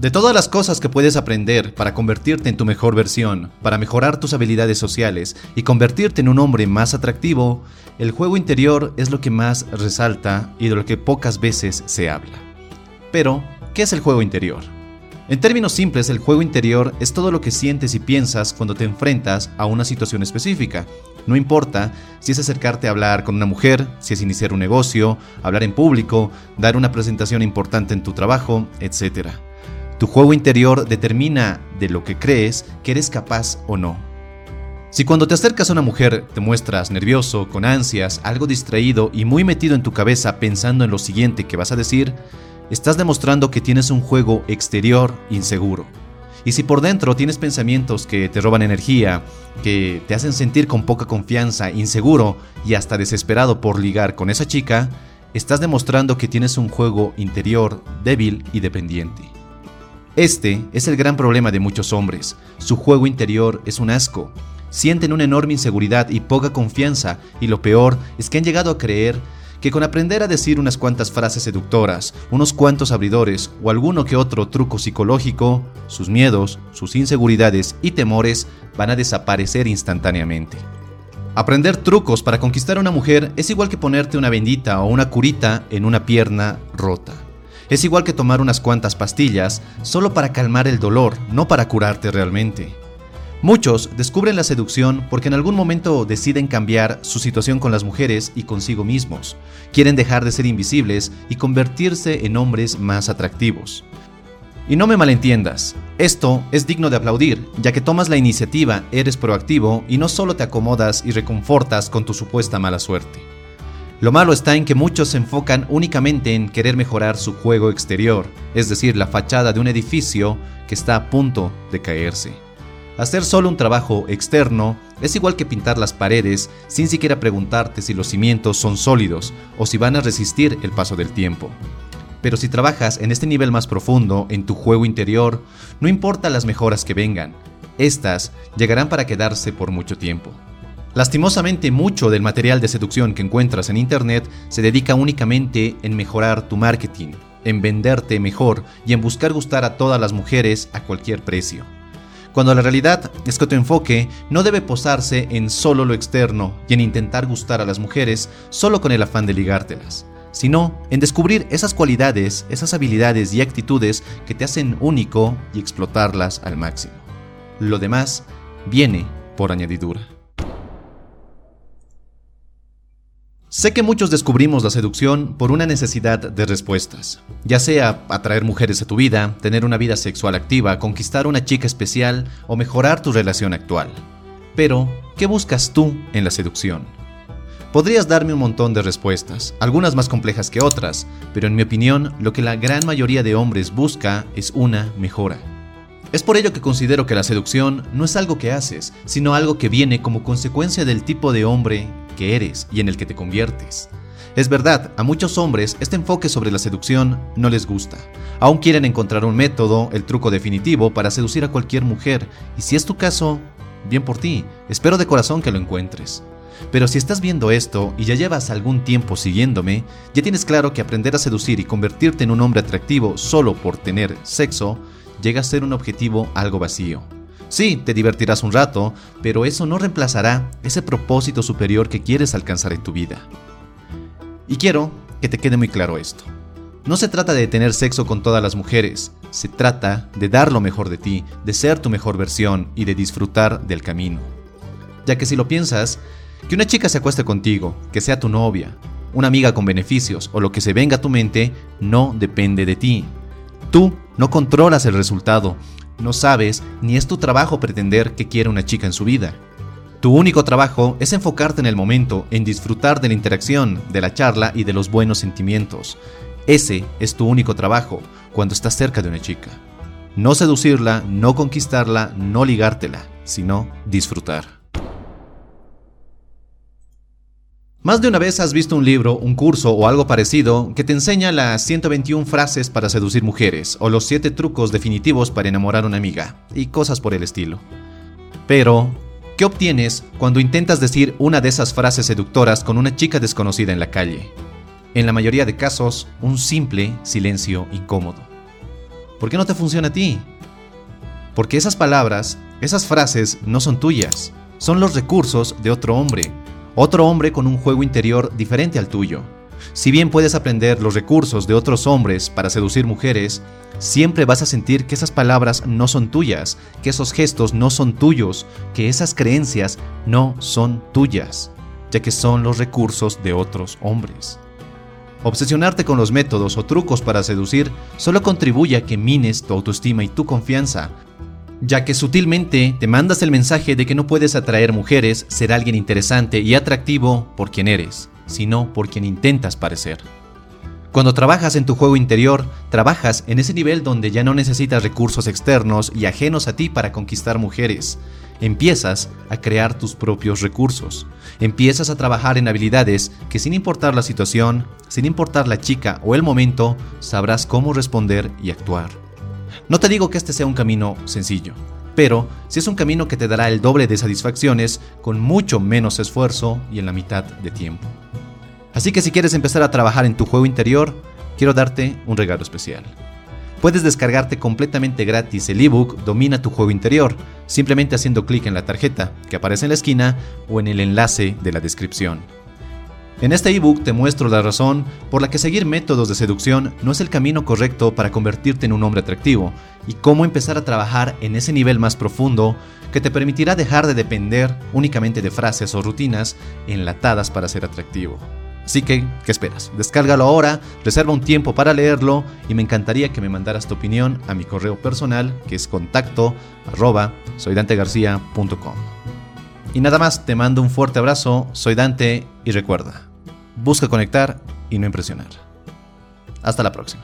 De todas las cosas que puedes aprender para convertirte en tu mejor versión, para mejorar tus habilidades sociales y convertirte en un hombre más atractivo, el juego interior es lo que más resalta y de lo que pocas veces se habla. Pero, ¿qué es el juego interior? En términos simples, el juego interior es todo lo que sientes y piensas cuando te enfrentas a una situación específica. No importa si es acercarte a hablar con una mujer, si es iniciar un negocio, hablar en público, dar una presentación importante en tu trabajo, etc. Tu juego interior determina de lo que crees que eres capaz o no. Si cuando te acercas a una mujer te muestras nervioso, con ansias, algo distraído y muy metido en tu cabeza pensando en lo siguiente que vas a decir, estás demostrando que tienes un juego exterior inseguro. Y si por dentro tienes pensamientos que te roban energía, que te hacen sentir con poca confianza, inseguro y hasta desesperado por ligar con esa chica, estás demostrando que tienes un juego interior débil y dependiente. Este es el gran problema de muchos hombres. Su juego interior es un asco. Sienten una enorme inseguridad y poca confianza y lo peor es que han llegado a creer que con aprender a decir unas cuantas frases seductoras, unos cuantos abridores o alguno que otro truco psicológico, sus miedos, sus inseguridades y temores van a desaparecer instantáneamente. Aprender trucos para conquistar a una mujer es igual que ponerte una bendita o una curita en una pierna rota. Es igual que tomar unas cuantas pastillas solo para calmar el dolor, no para curarte realmente. Muchos descubren la seducción porque en algún momento deciden cambiar su situación con las mujeres y consigo mismos. Quieren dejar de ser invisibles y convertirse en hombres más atractivos. Y no me malentiendas, esto es digno de aplaudir, ya que tomas la iniciativa, eres proactivo y no solo te acomodas y reconfortas con tu supuesta mala suerte. Lo malo está en que muchos se enfocan únicamente en querer mejorar su juego exterior, es decir, la fachada de un edificio que está a punto de caerse. Hacer solo un trabajo externo es igual que pintar las paredes sin siquiera preguntarte si los cimientos son sólidos o si van a resistir el paso del tiempo. Pero si trabajas en este nivel más profundo, en tu juego interior, no importa las mejoras que vengan, estas llegarán para quedarse por mucho tiempo. Lastimosamente, mucho del material de seducción que encuentras en Internet se dedica únicamente en mejorar tu marketing, en venderte mejor y en buscar gustar a todas las mujeres a cualquier precio. Cuando la realidad es que tu enfoque no debe posarse en solo lo externo y en intentar gustar a las mujeres solo con el afán de ligártelas, sino en descubrir esas cualidades, esas habilidades y actitudes que te hacen único y explotarlas al máximo. Lo demás viene por añadidura. Sé que muchos descubrimos la seducción por una necesidad de respuestas, ya sea atraer mujeres a tu vida, tener una vida sexual activa, conquistar una chica especial o mejorar tu relación actual. Pero, ¿qué buscas tú en la seducción? Podrías darme un montón de respuestas, algunas más complejas que otras, pero en mi opinión lo que la gran mayoría de hombres busca es una mejora. Es por ello que considero que la seducción no es algo que haces, sino algo que viene como consecuencia del tipo de hombre que eres y en el que te conviertes. Es verdad, a muchos hombres este enfoque sobre la seducción no les gusta. Aún quieren encontrar un método, el truco definitivo para seducir a cualquier mujer, y si es tu caso, bien por ti, espero de corazón que lo encuentres. Pero si estás viendo esto y ya llevas algún tiempo siguiéndome, ya tienes claro que aprender a seducir y convertirte en un hombre atractivo solo por tener sexo llega a ser un objetivo algo vacío. Sí, te divertirás un rato, pero eso no reemplazará ese propósito superior que quieres alcanzar en tu vida. Y quiero que te quede muy claro esto. No se trata de tener sexo con todas las mujeres, se trata de dar lo mejor de ti, de ser tu mejor versión y de disfrutar del camino. Ya que si lo piensas, que una chica se acueste contigo, que sea tu novia, una amiga con beneficios o lo que se venga a tu mente, no depende de ti. Tú no controlas el resultado, no sabes ni es tu trabajo pretender que quiera una chica en su vida. Tu único trabajo es enfocarte en el momento, en disfrutar de la interacción, de la charla y de los buenos sentimientos. Ese es tu único trabajo cuando estás cerca de una chica. No seducirla, no conquistarla, no ligártela, sino disfrutar. Más de una vez has visto un libro, un curso o algo parecido que te enseña las 121 frases para seducir mujeres o los 7 trucos definitivos para enamorar a una amiga y cosas por el estilo. Pero, ¿qué obtienes cuando intentas decir una de esas frases seductoras con una chica desconocida en la calle? En la mayoría de casos, un simple silencio incómodo. ¿Por qué no te funciona a ti? Porque esas palabras, esas frases no son tuyas, son los recursos de otro hombre, otro hombre con un juego interior diferente al tuyo. Si bien puedes aprender los recursos de otros hombres para seducir mujeres, siempre vas a sentir que esas palabras no son tuyas, que esos gestos no son tuyos, que esas creencias no son tuyas, ya que son los recursos de otros hombres. Obsesionarte con los métodos o trucos para seducir solo contribuye a que mines tu autoestima y tu confianza, ya que sutilmente te mandas el mensaje de que no puedes atraer mujeres, ser alguien interesante y atractivo por quien eres, sino por quien intentas parecer. Cuando trabajas en tu juego interior, trabajas en ese nivel donde ya no necesitas recursos externos y ajenos a ti para conquistar mujeres. Empiezas a crear tus propios recursos. Empiezas a trabajar en habilidades que sin importar la situación, sin importar la chica o el momento, sabrás cómo responder y actuar. No te digo que este sea un camino sencillo, pero si es un camino que te dará el doble de satisfacciones con mucho menos esfuerzo y en la mitad de tiempo. Así que si quieres empezar a trabajar en tu juego interior, quiero darte un regalo especial. Puedes descargarte completamente gratis el ebook Domina tu juego interior, simplemente haciendo clic en la tarjeta que aparece en la esquina o en el enlace de la descripción. En este ebook te muestro la razón por la que seguir métodos de seducción no es el camino correcto para convertirte en un hombre atractivo y cómo empezar a trabajar en ese nivel más profundo que te permitirá dejar de depender únicamente de frases o rutinas enlatadas para ser atractivo. Así que, ¿qué esperas? Descárgalo ahora, reserva un tiempo para leerlo y me encantaría que me mandaras tu opinión a mi correo personal que es contacto arroba soydantegarcía.com. Y nada más, te mando un fuerte abrazo, soy Dante y recuerda, busca conectar y no impresionar. Hasta la próxima.